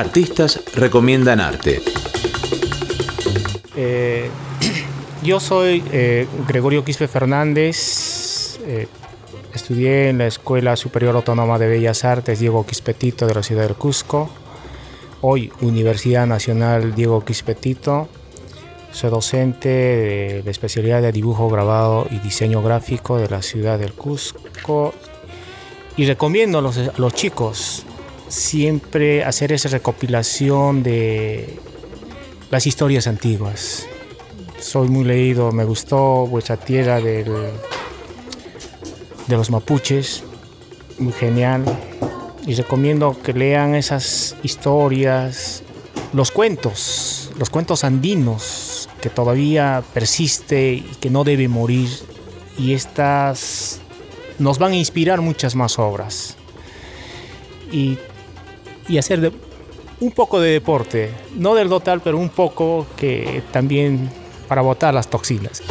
Artistas recomiendan arte. Eh, yo soy eh, Gregorio Quispe Fernández. eh, estudié en la Escuela Superior Autónoma de Bellas Artes Diego Quispetito de la ciudad del Cusco. Hoy Universidad Nacional Diego Quispetito. Soy docente de la especialidad de dibujo grabado y diseño gráfico de la ciudad del Cusco. Y recomiendo a los, a los chicos siempre hacer esa recopilación de las historias antiguas. Soy muy leído, me gustó vuestra tierra del, de los mapuches, muy genial. Y recomiendo que lean esas historias, los cuentos, los cuentos andinos, que todavía persiste y que no debe morir. Y estas nos van a inspirar muchas más obras. Y, y hacer de, un poco de deporte, no del total, pero un poco que también para botar las toxinas.